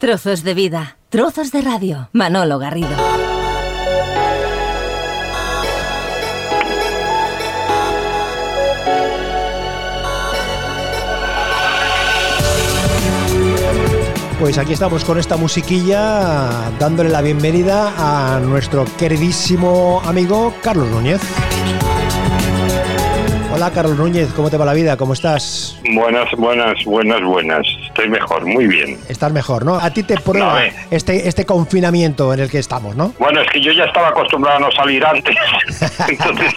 Trozos de vida, trozos de radio. Manolo Garrido. Pues aquí estamos con esta musiquilla dándole la bienvenida a nuestro queridísimo amigo Carlos Núñez. Hola Carlos Núñez, ¿cómo te va la vida? ¿Cómo estás? Buenas, buenas, buenas, buenas. Estoy mejor, muy bien. Estás mejor, ¿no? A ti te prueba No, eh. este, este confinamiento en el que estamos, ¿no? Bueno, es que yo ya estaba acostumbrado a no salir antes. Entonces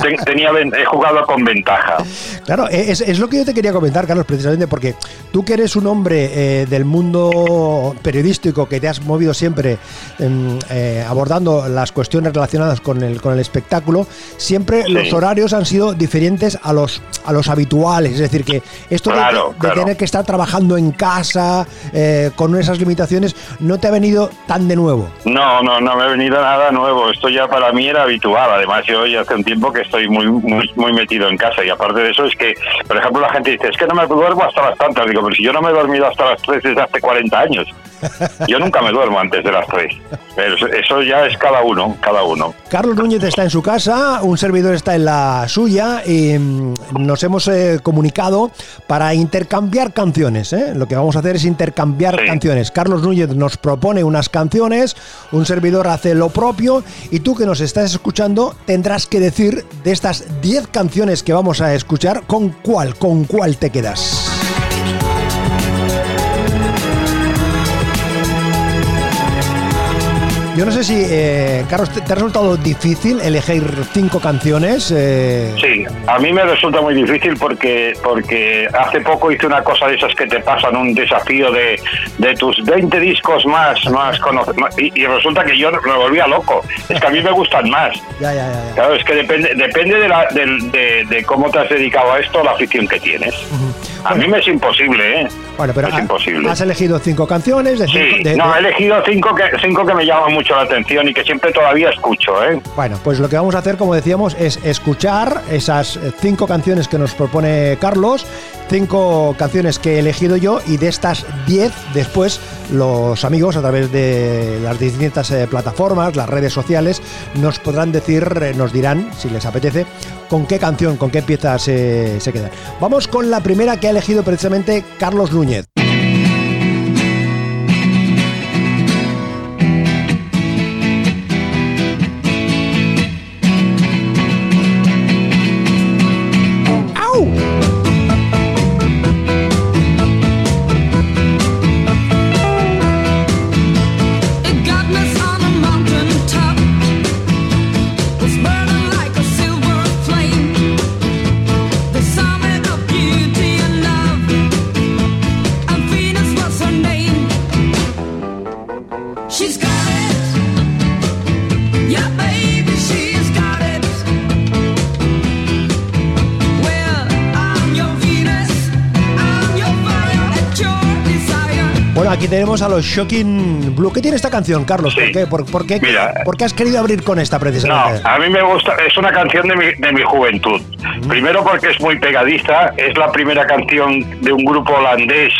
ten- tenía, he jugado con ventaja. Claro, e, es, es lo que yo te quería comentar, Carlos, precisamente porque tú que eres un hombre eh, del mundo periodístico, que te has movido siempre em, eh, abordando las cuestiones relacionadas con el, con el espectáculo, siempre Sí. los horarios han sido diferentes a los, a los habituales. Es decir, que esto de- Claro, de, claro. tener que estar trabajando en casa, eh, con esas limitaciones, no te ha venido tan de nuevo. No, no, no me ha venido nada nuevo. Esto ya para mí era habitual. Además, yo ya hace un tiempo que estoy muy, muy, muy metido en casa. Y aparte de eso, es que, por ejemplo, la gente dice, es que no me duermo hasta las tantas. Digo, pero si yo no me he dormido hasta las tres desde hace 40 años. Yo nunca me duermo antes de las tres. Pero eso- eso ya es cada uno, cada uno. Carlos Núñez está en su casa, un servidor está en la suya y mm, nos hemos eh, comunicado para intercambiar canciones. ¿Eh? Lo que vamos a hacer es intercambiar Sí. canciones. Carlos Núñez nos propone unas canciones, un servidor hace lo propio y tú que nos estás escuchando tendrás que decir de estas 10 canciones que vamos a escuchar con cuál, con cuál te quedas. Yo no sé si, eh, Carlos, ¿te, ha resultado difícil elegir cinco canciones? Eh, Sí, a mí me resulta muy difícil porque porque hace poco hice una cosa de esas que te pasan, un desafío de, de tus 20 discos más, más cono- más- y, y resulta que yo me volvía loco. Es que a mí me gustan más. Ya, ya, ya. Claro, es que depende depende de, la, del- de, de cómo te has dedicado a esto, la afición que tienes. A mí me es imposible, ¿eh? Bueno, pero es ha- imposible. has elegido cinco canciones. De Sí, cinco- de- no, de- he elegido cinco que, cinco que me llaman mucho la atención y que siempre todavía escucho, ¿eh? Bueno, pues lo que vamos a hacer, como decíamos, es escuchar esas cinco canciones que nos propone Carlos, cinco canciones que he elegido yo y de estas diez después los amigos a través de las distintas eh, plataformas, las redes sociales, nos podrán decir, eh, nos dirán, si les apetece, con qué canción, con qué pieza se, se quedan. Vamos con la primera que ha elegido precisamente Carlos Núñez. Aquí tenemos a los Shocking Blue. ¿Qué tiene esta canción, Carlos? Sí. ¿Por, qué? ¿Por, por qué, Mira. por qué has querido abrir con esta No, precisamente? a mí me gusta, es una canción de mi, de mi juventud. Primero porque es muy pegadiza, es la primera canción de un grupo holandés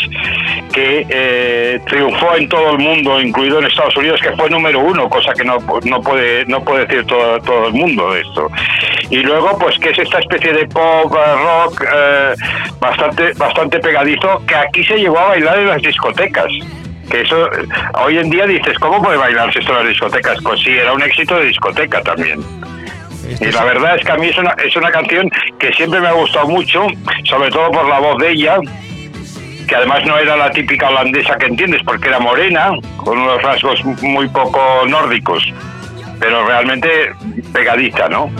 que eh, triunfó en todo el mundo, incluido en Estados Unidos, que fue número uno, cosa que no, no puede no puede decir todo, todo el mundo de esto. Y luego, pues que es esta especie de pop, eh, rock, eh, bastante, bastante pegadizo, que aquí se llevó a bailar en las discotecas. Que eso, eh, hoy en día dices, ¿cómo puede bailarse esto en las discotecas? Pues sí, era un éxito de discoteca también. Este Y la verdad es que a mí es una, es una canción que siempre me ha gustado mucho, sobre todo por la voz de ella, que además no era la típica holandesa que entiendes, porque era morena, con unos rasgos muy poco nórdicos, pero realmente pegadiza, ¿no?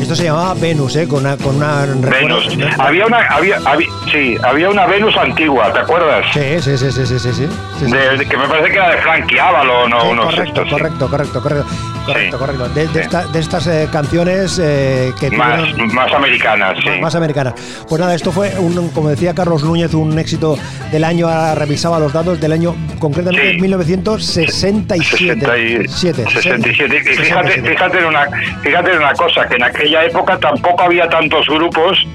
Esto se llamaba Venus, ¿eh? Con una... Con una Venus. Había una, había, había- sí, había una Venus antigua, ¿te acuerdas? Sí, sí, sí, sí, sí, sí, sí. De- de- que me parece que era de Frankie Avalon o Sí, unos correcto, estos, sí. correcto, correcto, correcto. correcto, sí. correcto. De, esta- de estas eh, canciones eh, que Más, tuvieron- más americanas, sí. más americanas. Pues nada, esto fue, un, como decía Carlos Núñez, un éxito del año, ahora revisaba los datos del año, concretamente Sí. 1967. 67. 67. 67. Y fíjate, 67. fíjate, en una, fíjate en una cosa, que en aquella época tampoco había tantos grupos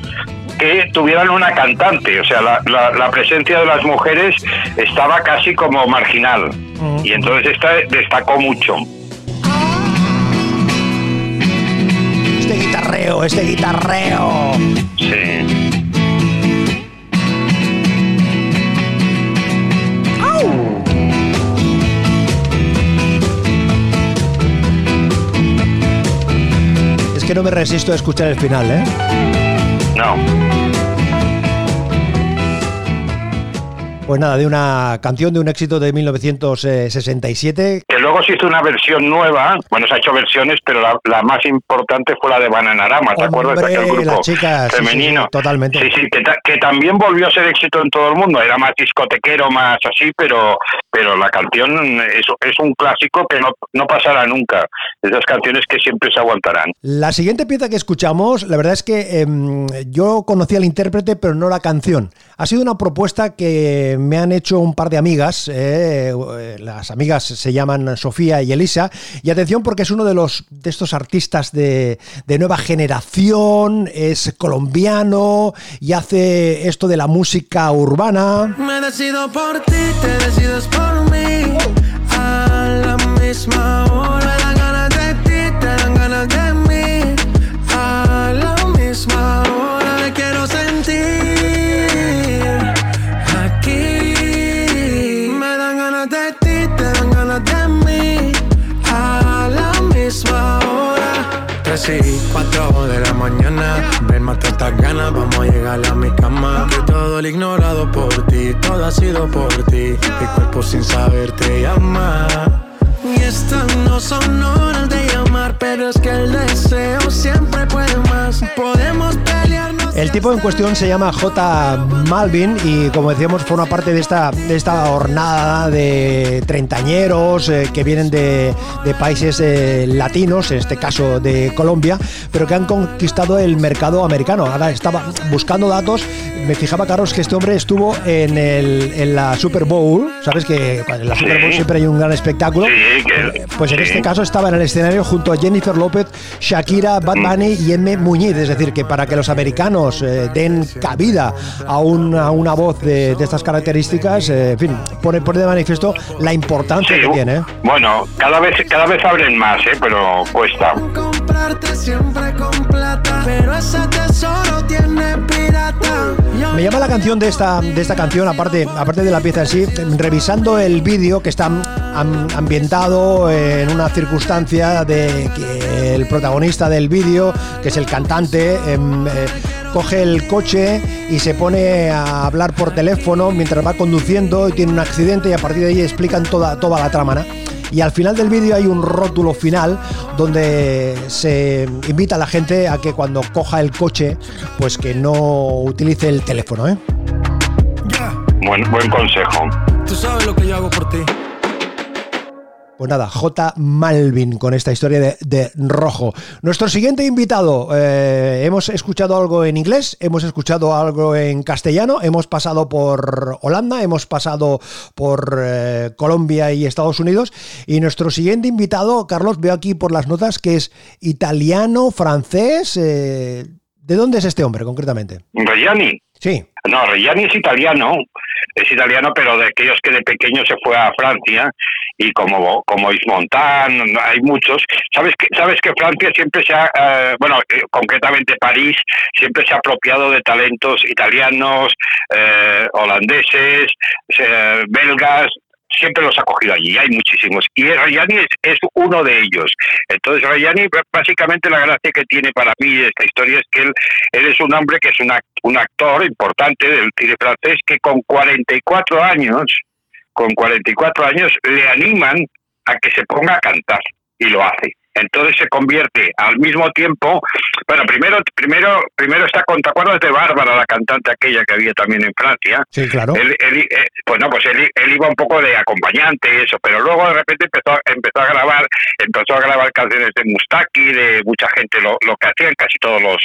que tuvieran una cantante, o sea, la, la- la presencia de las mujeres estaba casi como marginal. Y entonces esta destacó mucho. Este guitarreo, este guitarreo. Sí. Es que no me resisto a escuchar el final, ¿eh? No. Pues nada, de una canción de un éxito de 1967. Que luego se hizo una versión nueva, bueno, se ha hecho versiones, pero la, la más importante fue la de Bananarama, ¿te acuerdas de aquel grupo chicas, sí, femenino? sí, totalmente. Sí, sí, que, ta- que también volvió a ser éxito en todo el mundo, era más discotequero, más así, pero pero la canción es, es un clásico que no, no pasará nunca, esas canciones que siempre se aguantarán. La siguiente pieza que escuchamos, la verdad es que em, yo conocí al intérprete, pero no la canción. Ha sido una propuesta que me han hecho un par de amigas. eh, eh, las amigas se llaman Sofía y Elisa. Y atención, porque es uno de los de estos artistas de, de nueva generación, es colombiano y hace esto de la música urbana. Me decido por ti, te decides por mí. A la misma hora. Hora. 3 y 4 de la mañana. Ven, mata estas ganas, vamos a llegar a mi cama. Que todo el ignorado por ti, todo ha sido por ti. Mi cuerpo sin saber te llama. Y estas no son horas de llamar, pero es que el deseo siempre puede más. Podemos pelearnos. El tipo en cuestión se llama J. Malvin y como decíamos forma parte de esta, de esta hornada de treintañeros eh, que vienen de, países eh, latinos, en este caso de Colombia, pero que han conquistado el mercado americano. Ahora estaba buscando datos, me fijaba Carlos que este hombre estuvo en, el, en la Super Bowl, sabes que en la Super Bowl Sí. siempre hay un gran espectáculo. Sí, que- Pues en sí. este caso estaba en el escenario junto a Jennifer López, Shakira, Bad Bunny y M. Muñiz. Es decir, que para que los americanos eh, den cabida a, un- a una voz de, de estas características, eh, en fin, pone, pone de manifiesto la importancia Sí, que tiene. ¿eh? Bueno, cada vez cada vez abren más, ¿eh? pero cuesta. Comprarte siempre con plata, pero ese tesoro tiene pirata. Me llama la canción de esta, de esta canción, aparte, aparte de la pieza en sí, revisando el vídeo que está am- ambientado en una circunstancia de que el protagonista del vídeo, que es el cantante, em, eh, coge el coche y se pone a hablar por teléfono mientras va conduciendo y tiene un accidente y a partir de ahí explican toda, toda la trama. ¿no? Y al final del vídeo hay un rótulo final donde se invita a la gente a que cuando coja el coche, pues que no utilice el teléfono, ¿eh? Buen, buen consejo. Tú sabes lo que yo hago por ti. Pues nada, J. Malvin con esta historia de, rojo. Nuestro siguiente invitado, eh, hemos escuchado algo en inglés, hemos escuchado algo en castellano, hemos pasado por Holanda, hemos pasado por eh, Colombia y Estados Unidos. Y nuestro siguiente invitado, Carlos, veo aquí por las notas que es italiano, francés. eh, ¿De dónde es este hombre concretamente? Reggiani. Sí. No, Reggiani es italiano, es italiano, pero de aquellos que de pequeño se fue a Francia y como como Ismontan, hay muchos. Sabes que sabes que Francia siempre se ha, eh, bueno, eh, concretamente París siempre se ha apropiado de talentos italianos, eh, holandeses, eh, belgas. Siempre los ha cogido allí, hay muchísimos. Y Reggiani es, uno de ellos. Entonces, Reggiani, básicamente la gracia que tiene para mí esta historia es que él, es un hombre que es un, un actor importante del cine francés que con 44 años, con 44 años, le animan a que se ponga a cantar y lo hace. Entonces se convierte al mismo tiempo, bueno, primero primero primero está con, ¿te acuerdas de Bárbara, la cantante aquella que había también en Francia? Sí, claro. Él, él, eh, pues no, pues él, iba un poco de acompañante y eso, pero luego de repente empezó, a- empezó a grabar, empezó a grabar canciones de Mustaki, de mucha gente, lo, lo que hacían casi todos los,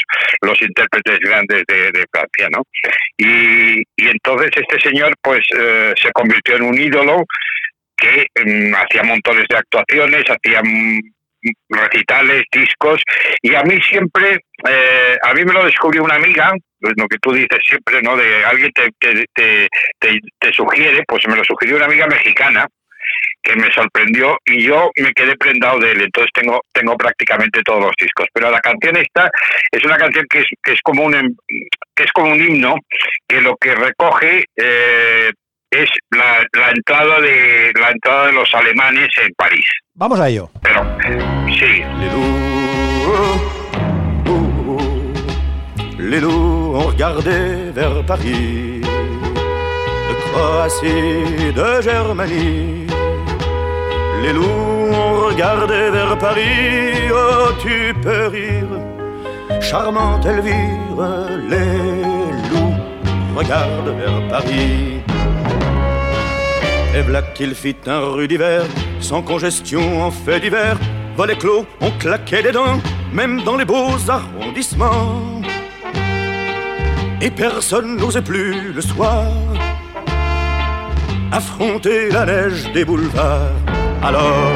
los intérpretes grandes de, de Francia, ¿no? Y, y entonces este señor pues eh, se convirtió en un ídolo que mm, hacía montones de actuaciones, hacía mm, recitales, discos, y a mí siempre, eh, a mí me lo descubrió una amiga, pues lo que tú dices siempre, ¿no? De alguien te, te, te, sugiere, pues me lo sugirió una amiga mexicana que me sorprendió y yo me quedé prendado de él, entonces tengo tengo prácticamente todos los discos, pero la canción esta es una canción que es, que es como un em- que es como un himno que lo que recoge eh, es la, la entrada de la entrada de los alemanes en París. Vamos a ello. Pero sí, Les loups, oh, oh, oh. les loups ont regardé vers Paris, de Croatie, de Germanie. Les loups ont regardé vers Paris, oh tu peux rire, charmante Elvire. Les loups regardent vers Paris. Et voilà qu'il fit un rue d'hiver, sans congestion en fait d'hiver. Volets clos, on claquait des dents, même dans les beaux arrondissements. Et personne n'osait plus le soir affronter la neige des boulevards. Alors,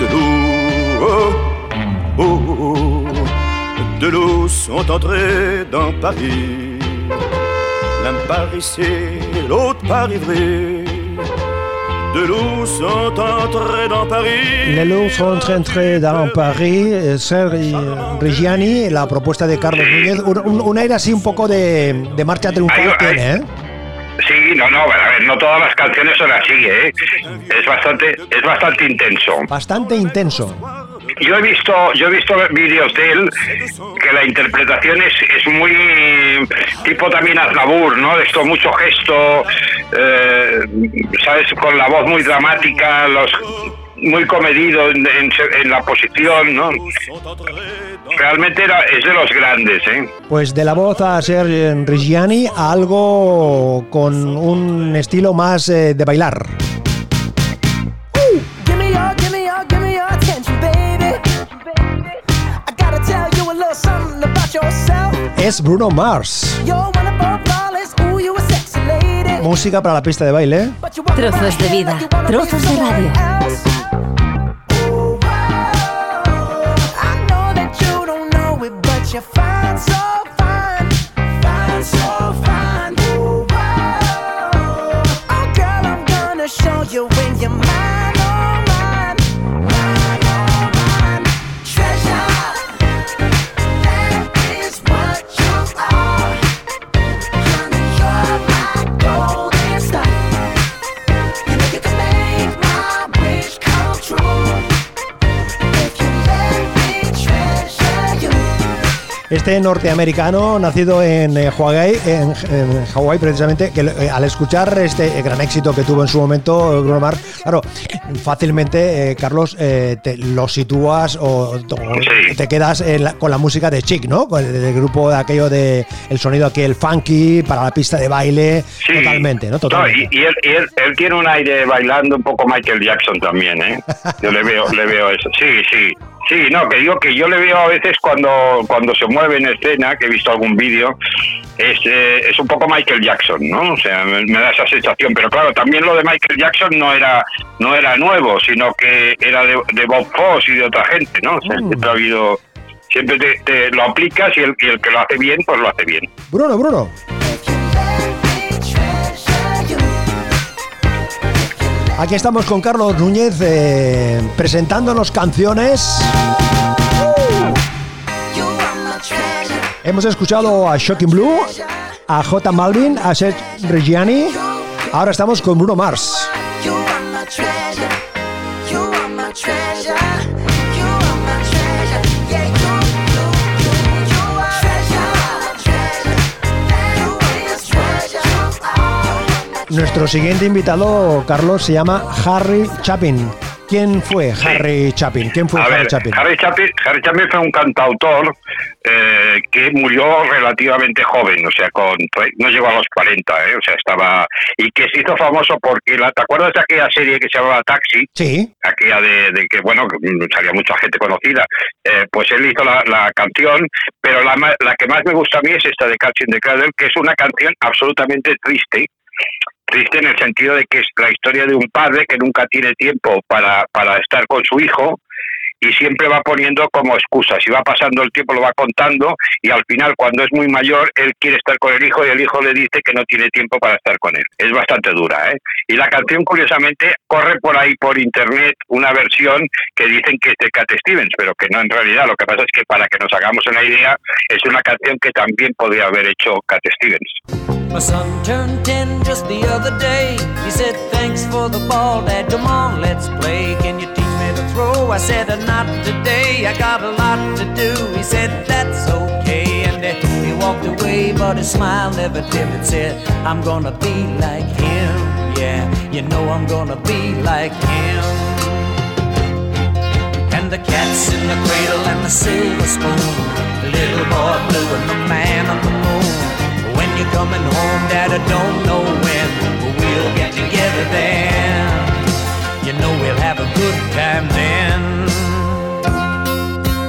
de l'eau, oh, oh, oh, de l'eau sont entrés dans Paris. L'un par ici, l'autre par Ivry. De l'eau sont entrés dans Paris. Les loups sont entrés dans Paris, eh, Sergi Reggiani, la propuesta de Carlos Núñez, un, un- un aire así un poco de, de marcha triunfal Ay, ay. tiene, ¿eh? sí, no, no, a ver, no todas las canciones son así, ¿eh? Es bastante es bastante intenso. Bastante intenso. Yo he visto, yo he visto vídeos de él que la interpretación es, es muy tipo también Aznavour, ¿no? Esto mucho gesto, eh, sabes, con la voz muy dramática, los muy comedido en, en- en la posición, ¿no? Realmente era, es de los grandes, ¿eh? Pues de la voz a Sergi Reggiani a algo con un estilo más eh, de bailar. Es Bruno Mars. Música para la pista de baile. Walk Trozos de vida, trozos de radio. Este norteamericano, nacido en eh, Hawái, en, en Hawái precisamente, que eh, al escuchar este eh, gran éxito que tuvo en su momento eh, Bruno Mars, claro, fácilmente, eh, Carlos, eh, te lo sitúas o, te quedas en la- con la música de Chic, ¿no? Con el, del grupo de aquello de el sonido aquel funky para la pista de baile, Sí. totalmente, ¿no? Y y él, y él, él tiene un aire bailando un poco Michael Jackson también, ¿eh? Yo le veo, le veo eso. Sí, sí. Sí, no, que digo que yo le veo a veces cuando, cuando se mueve en escena, que he visto algún vídeo, es, eh, es un poco Michael Jackson, ¿no? O sea, me, me da esa sensación. Pero claro, también lo de Michael Jackson no era no era nuevo, sino que era de, de Bob Fosse y de otra gente, ¿no? O sea, siempre ha habido... Siempre te, te lo aplicas y el, y el que lo hace bien, pues lo hace bien. Bruno, Bruno. Aquí estamos con Carlos Núñez eh, presentándonos canciones. Hemos escuchado a Shocking Blue, a J Malvin, a Seth Reggiani. Ahora estamos con Bruno Mars. Nuestro siguiente invitado, Carlos, se llama Harry Chapin. ¿quién fue Harry Chapin? ¿Quién fue A Harry ver, Chapin? Harry Chapin, Harry Chapin fue un cantautor eh, que murió relativamente joven, o sea, con no llegó a los 40, eh, o sea, estaba y que se hizo famoso porque la, ¿te acuerdas de aquella serie que se llamaba Taxi? Sí, aquella de, de que, bueno, salía mucha gente conocida, eh, pues él hizo la, la canción, pero la, la que más me gusta a mí es esta de Catching the Cradle, que es una canción absolutamente triste, triste en el sentido de que es la historia de un padre que nunca tiene tiempo para, para estar con su hijo y siempre va poniendo como excusas y va pasando el tiempo, lo va contando y al final cuando es muy mayor él quiere estar con el hijo y el hijo le dice que no tiene tiempo para estar con él. Es bastante dura, ¿eh? Y la canción curiosamente corre por ahí por internet una versión que dicen que es de Cat Stevens, pero que no en realidad. Lo que pasa es que para que nos hagamos una idea es una canción que también podría haber hecho Cat Stevens. My son turned 10 just the other day. He said, Thanks for the ball, Dad. Come on, let's play. Can you teach me to throw? I said, "Uh, Not today. I got a lot to do. He said, That's okay. And uh, he walked away, but his smile never dimmed. Said, I'm gonna be like him. Yeah, you know I'm gonna be like him. And the cat's in the cradle and the silver spoon. The little boy blue and the man on the moon. Coming home, Dad, I don't know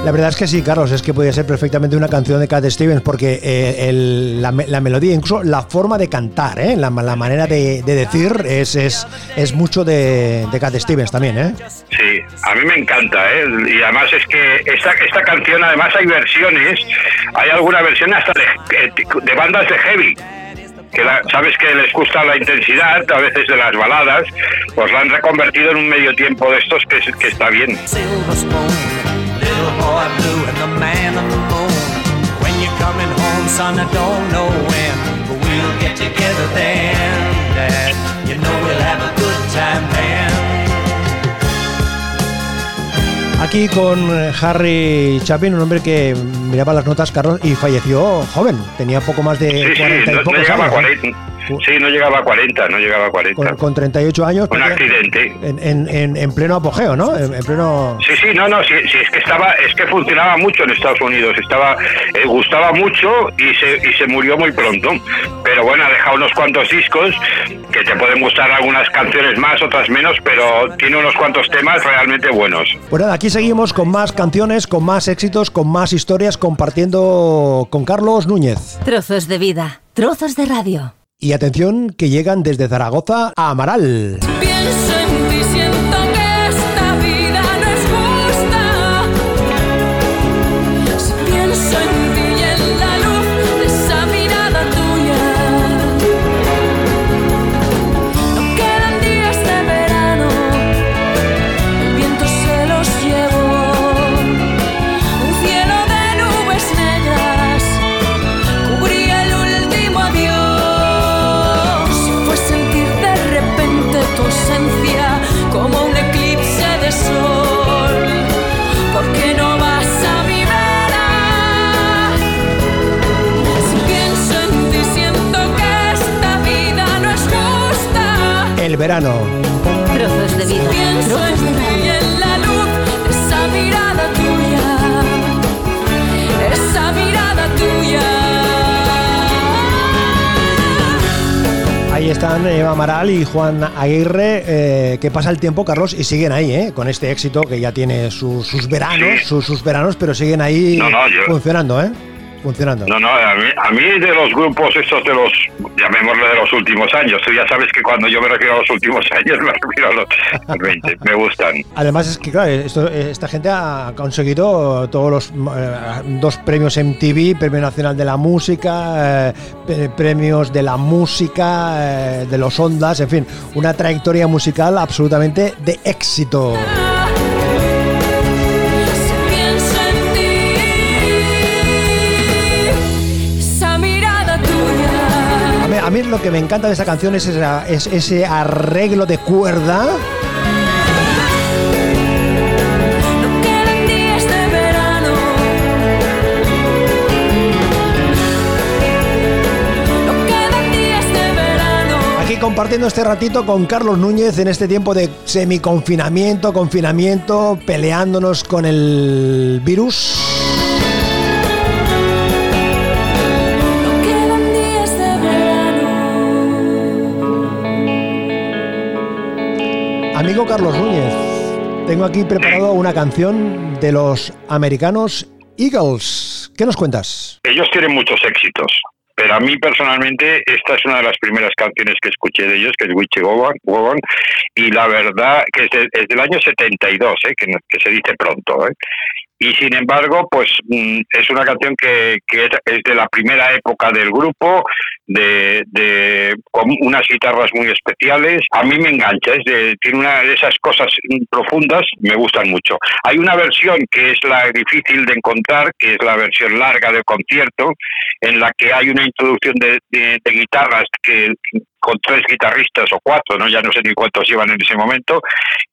La verdad es que sí, Carlos, es que podría ser perfectamente una canción de Cat Stevens porque eh, el- la, la melodía, incluso la forma de cantar, ¿eh? la, la manera de, de decir es, es, es mucho de, de Cat Stevens también. ¿eh? Sí, a mí me encanta, ¿eh? Y además es que esta, esta canción, además hay versiones, hay alguna versión hasta de, de bandas de heavy. Que la- sabes que les gusta la intensidad, a veces de las baladas, pues la han reconvertido en un medio tiempo de estos que, que está bien. Boy blue and the man on the moon. When you're coming home, son, I don't know when, but we'll get together then, Dad. You know we'll have a good time then. Aquí con eh, Harry Chapin, un hombre que miraba las notas, Carlos, y falleció joven, tenía poco más de Sí, sí, 40 y no, no pocos llegaba a años. ¿eh? 40. Sí, no llegaba a 40, no llegaba a 40. Con, con 38 años. Un accidente. En, en- en- en pleno apogeo, ¿no? En, en pleno... Sí, sí, no, no, sí, sí, es que estaba, es que funcionaba mucho en Estados Unidos, estaba, eh, gustaba mucho y se, y se murió muy pronto. Pero bueno, ha dejado unos cuantos discos que te pueden gustar algunas canciones más, otras menos, pero tiene unos cuantos temas realmente buenos. Pues nada, aquí seguimos con más canciones, con más éxitos, con más historias, compartiendo con Carlos Núñez. Trozos de vida, trozos de radio. Y atención que llegan desde Zaragoza a Amaral. Verano. Trozos de vida, Pienso trozos de en ti y radio. en la luz de esa mirada tuya. Esa mirada tuya. Ahí están Eva Amaral y Juan Aguirre, eh, que pasa el tiempo, Carlos, y siguen ahí, ¿eh? Con este éxito que ya tiene sus, sus veranos, Sí. sus, sus veranos, pero siguen ahí No, no, yo- funcionando, ¿eh? Funcionando. No, no, a mí, a mí de los grupos estos de los, llamémosle de los últimos años, tú ya sabes que cuando yo me refiero a los últimos años me refiero a los 20, me gustan. Además es que, claro, esto- esta gente ha conseguido todos los eh, dos premios MTV, Premio Nacional de la Música, eh, premios de la música, eh, de los Ondas, en fin, una trayectoria musical absolutamente de éxito. Mí, lo que me encanta de esta canción es, esa- es ese arreglo de cuerda. Compartiendo este ratito con Carlos Núñez en este tiempo de semiconfinamiento, confinamiento, peleándonos con el virus. Amigo Carlos Núñez, tengo aquí preparado una canción de los americanos Eagles. ¿Qué nos cuentas? Ellos tienen muchos éxitos, pero a mí personalmente esta es una de las primeras canciones que escuché de ellos, que es Witchy Wogan, y la verdad que es, de- es del año 72, ¿eh? que, que se dice pronto. ¿eh? Y sin embargo, pues mm, es una canción que, que es, de la primera época del grupo, de, de con unas guitarras muy especiales. A mí me engancha, es de- tiene una de esas cosas profundas, me gustan mucho. Hay una versión que es la difícil de encontrar, que es la versión larga del concierto, en la que hay una introducción de, de- de guitarras que con tres guitarristas o cuatro, no ya no sé ni cuántos llevan en ese momento,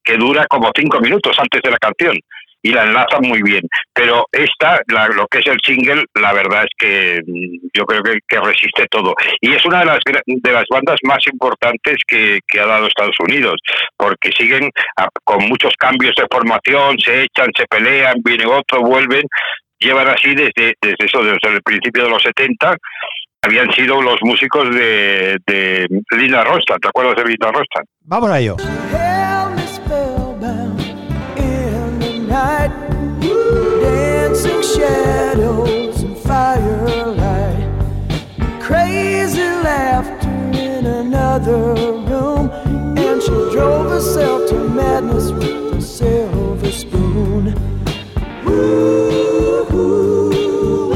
que dura como cinco minutos antes de la canción y la enlazan muy bien. Pero esta, la- lo que es el single, la verdad es que mm, yo creo que, que resiste todo. Y es una de las, de las bandas más importantes que, que ha dado Estados Unidos, porque siguen a- con muchos cambios de formación, se echan, se pelean, viene otro, vuelven, llevan así desde, desde eso, desde el principio de los 70. Habían sido los músicos de, de Linda Ronstadt, ¿te acuerdas de Linda Ronstadt? Vamos a ello. Night. Dancing shadows and firelight. Crazy laughter in another room. And she drove herself to madness with a silver spoon. Ooh, ooh,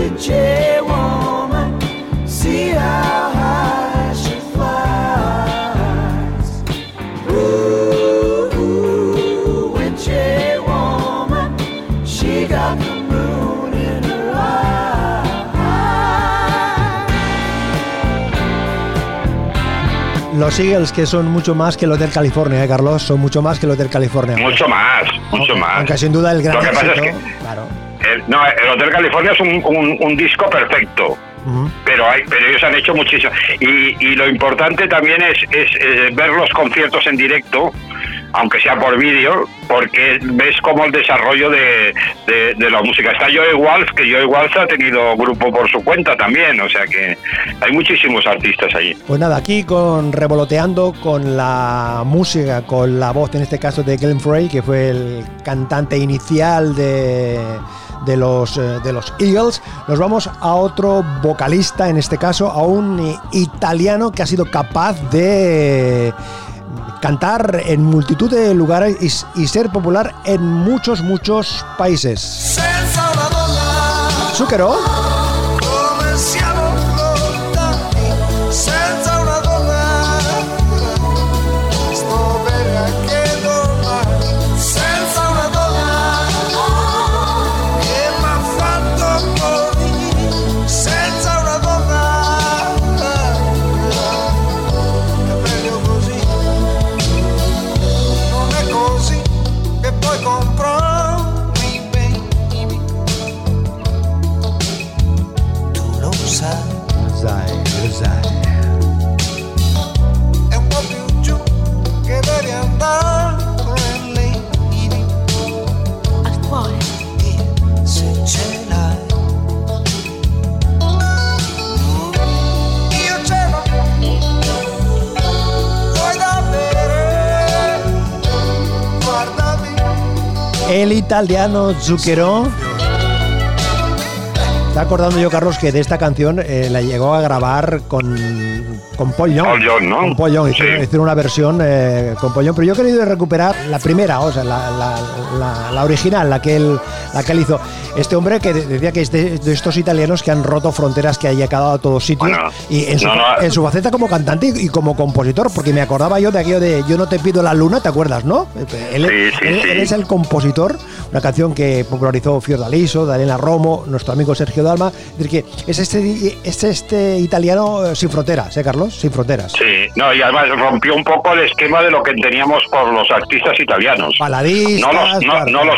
Los Eagles, que son mucho más que el Hotel California, ¿eh, Carlos? Son mucho más que el Hotel California. Mucho más, mucho más. Aunque sin duda el gran Lo que pasa es éxito. que- Claro. El, no, el Hotel California es un, un- un disco perfecto. Pero hay, pero ellos han hecho muchísimo. Y, y lo importante también es, es, eh, ver los conciertos en directo, aunque sea por vídeo, porque ves como el desarrollo de, la música. Está Joey Walsh, que Joey Walsh ha tenido grupo por su cuenta también, o sea que hay muchísimos artistas allí. Pues nada, aquí con revoloteando con la música, con la voz, en este caso de Glenn Frey, que fue el cantante inicial de, los, eh, de los Eagles, nos vamos a otro vocalista, en este caso a un italiano que ha sido capaz de cantar en multitud de lugares y, ser popular en muchos, muchos países. Italiano Zucchero. Está acordando yo, Carlos, que de esta canción eh, la llegó a grabar con, con Paul Young. Paul Young, ¿no? Con Paul Young. Hicieron, Sí. hicieron una versión eh, con Paul Young. Pero yo he querido recuperar la primera, o sea, la, la- la- la original, la que, él, la que él hizo. Este hombre que de- decía que es de, de estos italianos que han roto fronteras, que ha llegado a todos sitios. Bueno, y en su, no, no. en su faceta como cantante y, y como compositor, porque me acordaba yo de aquello de Yo no te pido la luna, ¿te acuerdas, no? Él, Sí, sí, él- sí. él es el compositor, una canción que popularizó Fiordaliso, Daniela Romo, nuestro amigo Sergio Dalma. Es decir, que es este, es este italiano eh, sin fronteras, ¿eh, Carlos? Sin fronteras. Sí, no, y además rompió un poco el esquema de lo que teníamos por los artistas italianos. Baladistas, no los, no, claro. no los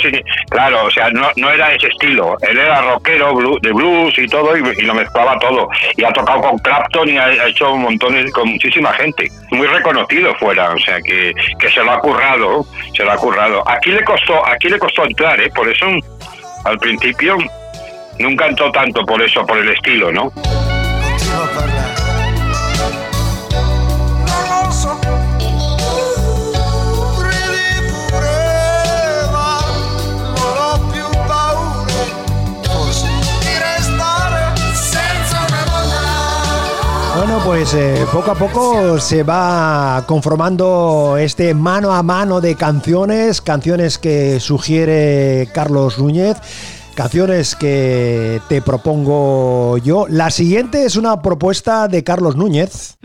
claro, o sea, no, no era ese estilo Él era rockero de blues y todo, y, lo mezclaba todo. Y ha tocado con Clapton y ha, hecho montones, con muchísima gente. Muy reconocido fuera, o sea, que, que se lo ha currado, se lo ha currado. Aquí le costó, aquí le costó entrar, ¿eh? Por eso, al principio, nunca entró tanto por eso, por el estilo, ¿no? Pues eh, poco a poco se va conformando este mano a mano de canciones, canciones que sugiere Carlos Núñez, canciones que te propongo yo. La siguiente es una propuesta de Carlos Núñez.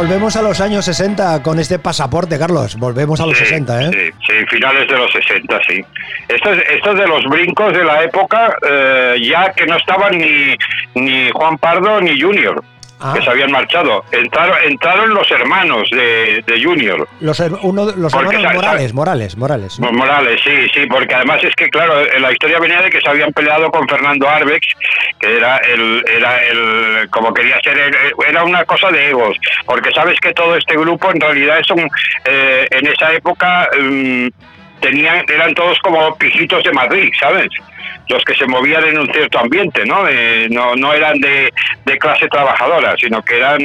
Volvemos a los años 60 con este pasaporte, Carlos. Volvemos a los Sí, 60, ¿eh? Sí, sí, finales de los 60, sí. Estos, estos de los brincos de la época, eh, ya que no estaban ni, ni Juan Pardo ni Junior, Ah. que se habían marchado. Entraron, entraron los hermanos de, de Junior. Los, her- uno, de- los Porque hermanos Morales, Morales, Morales. Mo- Morales, sí, sí, porque además es que, claro, eh, la historia venía de que se habían peleado con Fernando Arbex, que era el, era el, como quería ser, el- era una cosa de egos, porque sabes que todo este grupo en realidad es un, eh, en esa época mm, tenían, eran todos como pijitos de Madrid, ¿sabes? Los que se movían en un cierto ambiente, ¿no? Eh, no, no eran de, clase trabajadora, sino que eran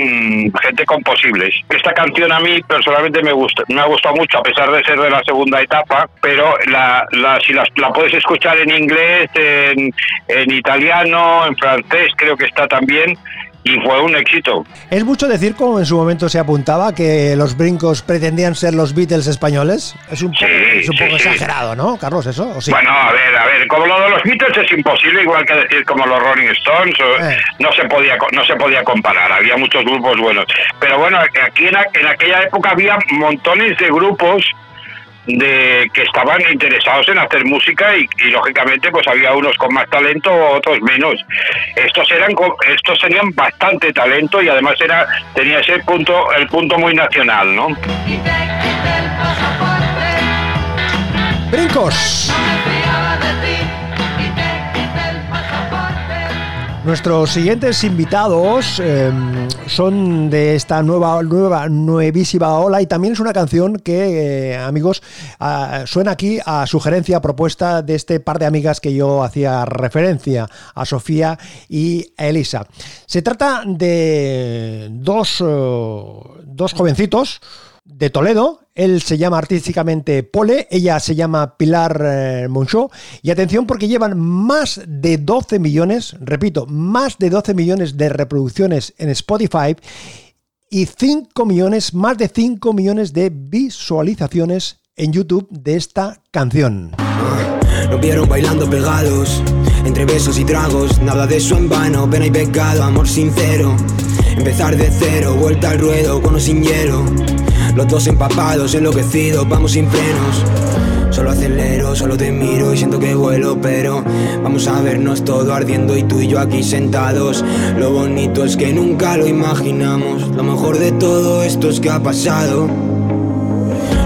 gente con posibles. Esta canción a mí personalmente me gusta, me ha gustado mucho, a pesar de ser de la segunda etapa, pero la, la, si la, la puedes escuchar en inglés, en italiano, en francés, creo que está también, y fue un éxito. ¿Es mucho decir, como en su momento se apuntaba, que los brincos pretendían ser los Beatles españoles? Es un poco, Sí, es un poco sí. exagerado, ¿no, Carlos? ¿Eso? ¿O? Bueno, a ver, a ver, como lo de los Beatles es imposible, igual que decir como los Rolling Stones, Eh. no se podía no se podía comparar, había muchos grupos buenos. Pero bueno, aquí en, en aquella época había montones de grupos de que estaban interesados en hacer música y, y, lógicamente pues había unos con más talento otros menos. Estos eran estos tenían bastante talento y además era tenía ese punto el punto muy nacional no ¡Brincos! Nuestros siguientes invitados eh, son de esta nueva, nueva, nuevísima ola y también es una canción que, eh, amigos, ah, suena aquí a sugerencia, propuesta de este par de amigas que yo hacía referencia, a Sofía y a Elisa. Se trata de dos, eh, dos jovencitos de Toledo. Él se llama artísticamente Pole, ella se llama Pilar eh, Monchó. Y atención porque llevan más de 12 millones, repito, más de 12 millones de reproducciones en Spotify y 5 millones, más de 5 millones de visualizaciones en YouTube de esta canción. Nos vieron bailando pegados, entre besos y tragos, nada de eso en vano, pena y pecado, amor sincero. Empezar de cero, vuelta al ruedo, con o sin hielo. Los dos empapados, enloquecidos, vamos sin frenos. Solo acelero, solo te miro y siento que vuelo, pero vamos a vernos todo ardiendo y tú y yo aquí sentados. Lo bonito es que nunca lo imaginamos. Lo mejor de todo esto es que ha pasado.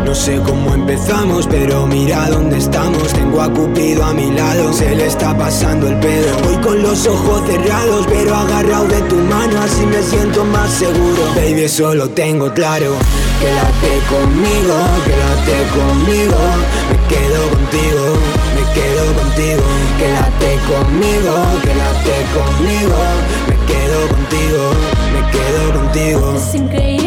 No sé cómo empezamos, pero mira dónde estamos. Tengo a Cupido a mi lado, se le está pasando el pedo. Voy con los ojos cerrados, pero agarrado de tu mano, así me siento más seguro. Baby, eso lo tengo claro. Quédate conmigo, quédate conmigo. Me quedo contigo, me quedo contigo. Quédate conmigo, quédate conmigo. Me quedo contigo, me quedo contigo. Es increíble.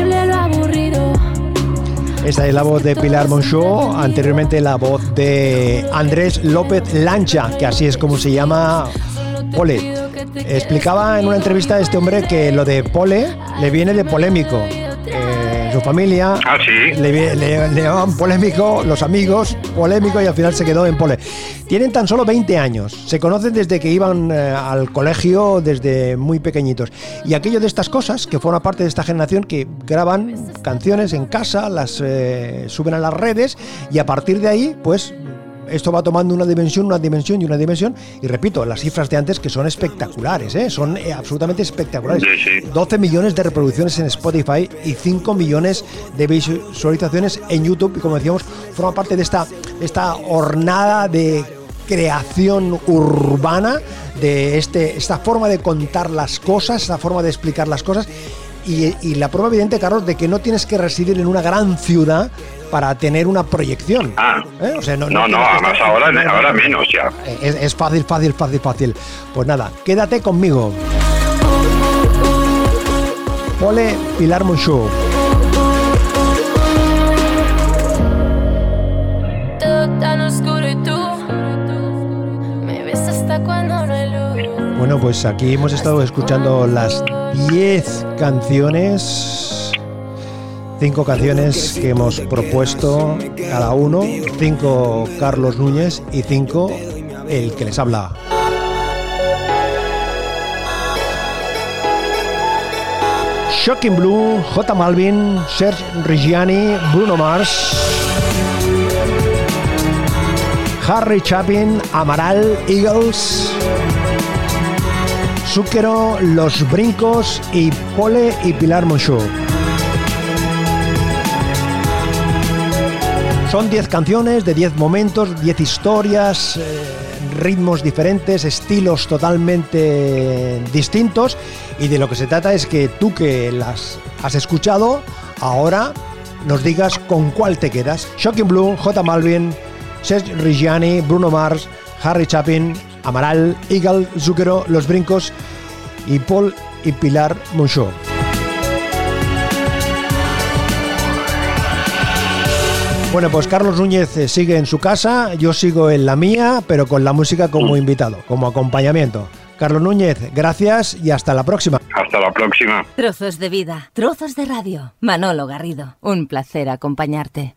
Esta es la voz de Pilar Monchó, anteriormente la voz de Andrés López Lancha, que así es como se llama Pole. Explicaba en una entrevista a este hombre que lo de pole le viene de polémico. Su familia Ah, sí. le, le- le llamaban polémico, los amigos, polémico y al final se quedó en pole. Tienen tan solo 20 años, se conocen desde que iban eh, al colegio, desde muy pequeñitos. Y aquello de estas cosas, que forma parte de esta generación que graban canciones en casa, las eh, suben a las redes y a partir de ahí, pues esto va tomando una dimensión, una dimensión y una dimensión. Y repito, las cifras de antes que son espectaculares, ¿eh? son eh, absolutamente espectaculares. Sí, sí. 12 millones de reproducciones en Spotify y 5 millones de visualizaciones en YouTube. Y como decíamos, forma parte de esta, esta hornada de creación urbana, de este, esta forma de contar las cosas, esta forma de explicar las cosas. Y, y la prueba evidente, Carlos, de que no tienes que residir en una gran ciudad para tener una proyección. Ah. ¿Eh? O sea, no, No, además estar- ahora, no, ahora no. menos ya. Es, es fácil, fácil, fácil, fácil. Pues nada, quédate conmigo. Pole Pilar Monchou. Bueno, pues aquí hemos estado escuchando las 10 canciones. Cinco canciones que hemos propuesto cada uno. Cinco Carlos Núñez y cinco el que les habla. Shocking Blue, J Malvin, Serge Reggiani, Bruno Mars, Harry Chapin, Amaral, Eagles, Zúquero, Los Brincos y Pole y Pilar Monchou. Son 10 canciones de 10 momentos, 10 historias, eh, ritmos diferentes, estilos totalmente distintos y de lo que se trata es que tú que las has escuchado, ahora nos digas con cuál te quedas. Shocking Blue, J Malvin, Serge Reggiani, Bruno Mars, Harry Chapin, Amaral, Eagle, Zúquero, Los Brincos y Paul y Pilar Monchou. Bueno, pues Carlos Núñez eh, sigue en su casa, yo sigo en la mía, pero con la música como invitado, como acompañamiento. Carlos Núñez, gracias y hasta la próxima. Hasta la próxima. Trozos de vida, trozos de radio. Manolo Garrido, un placer acompañarte.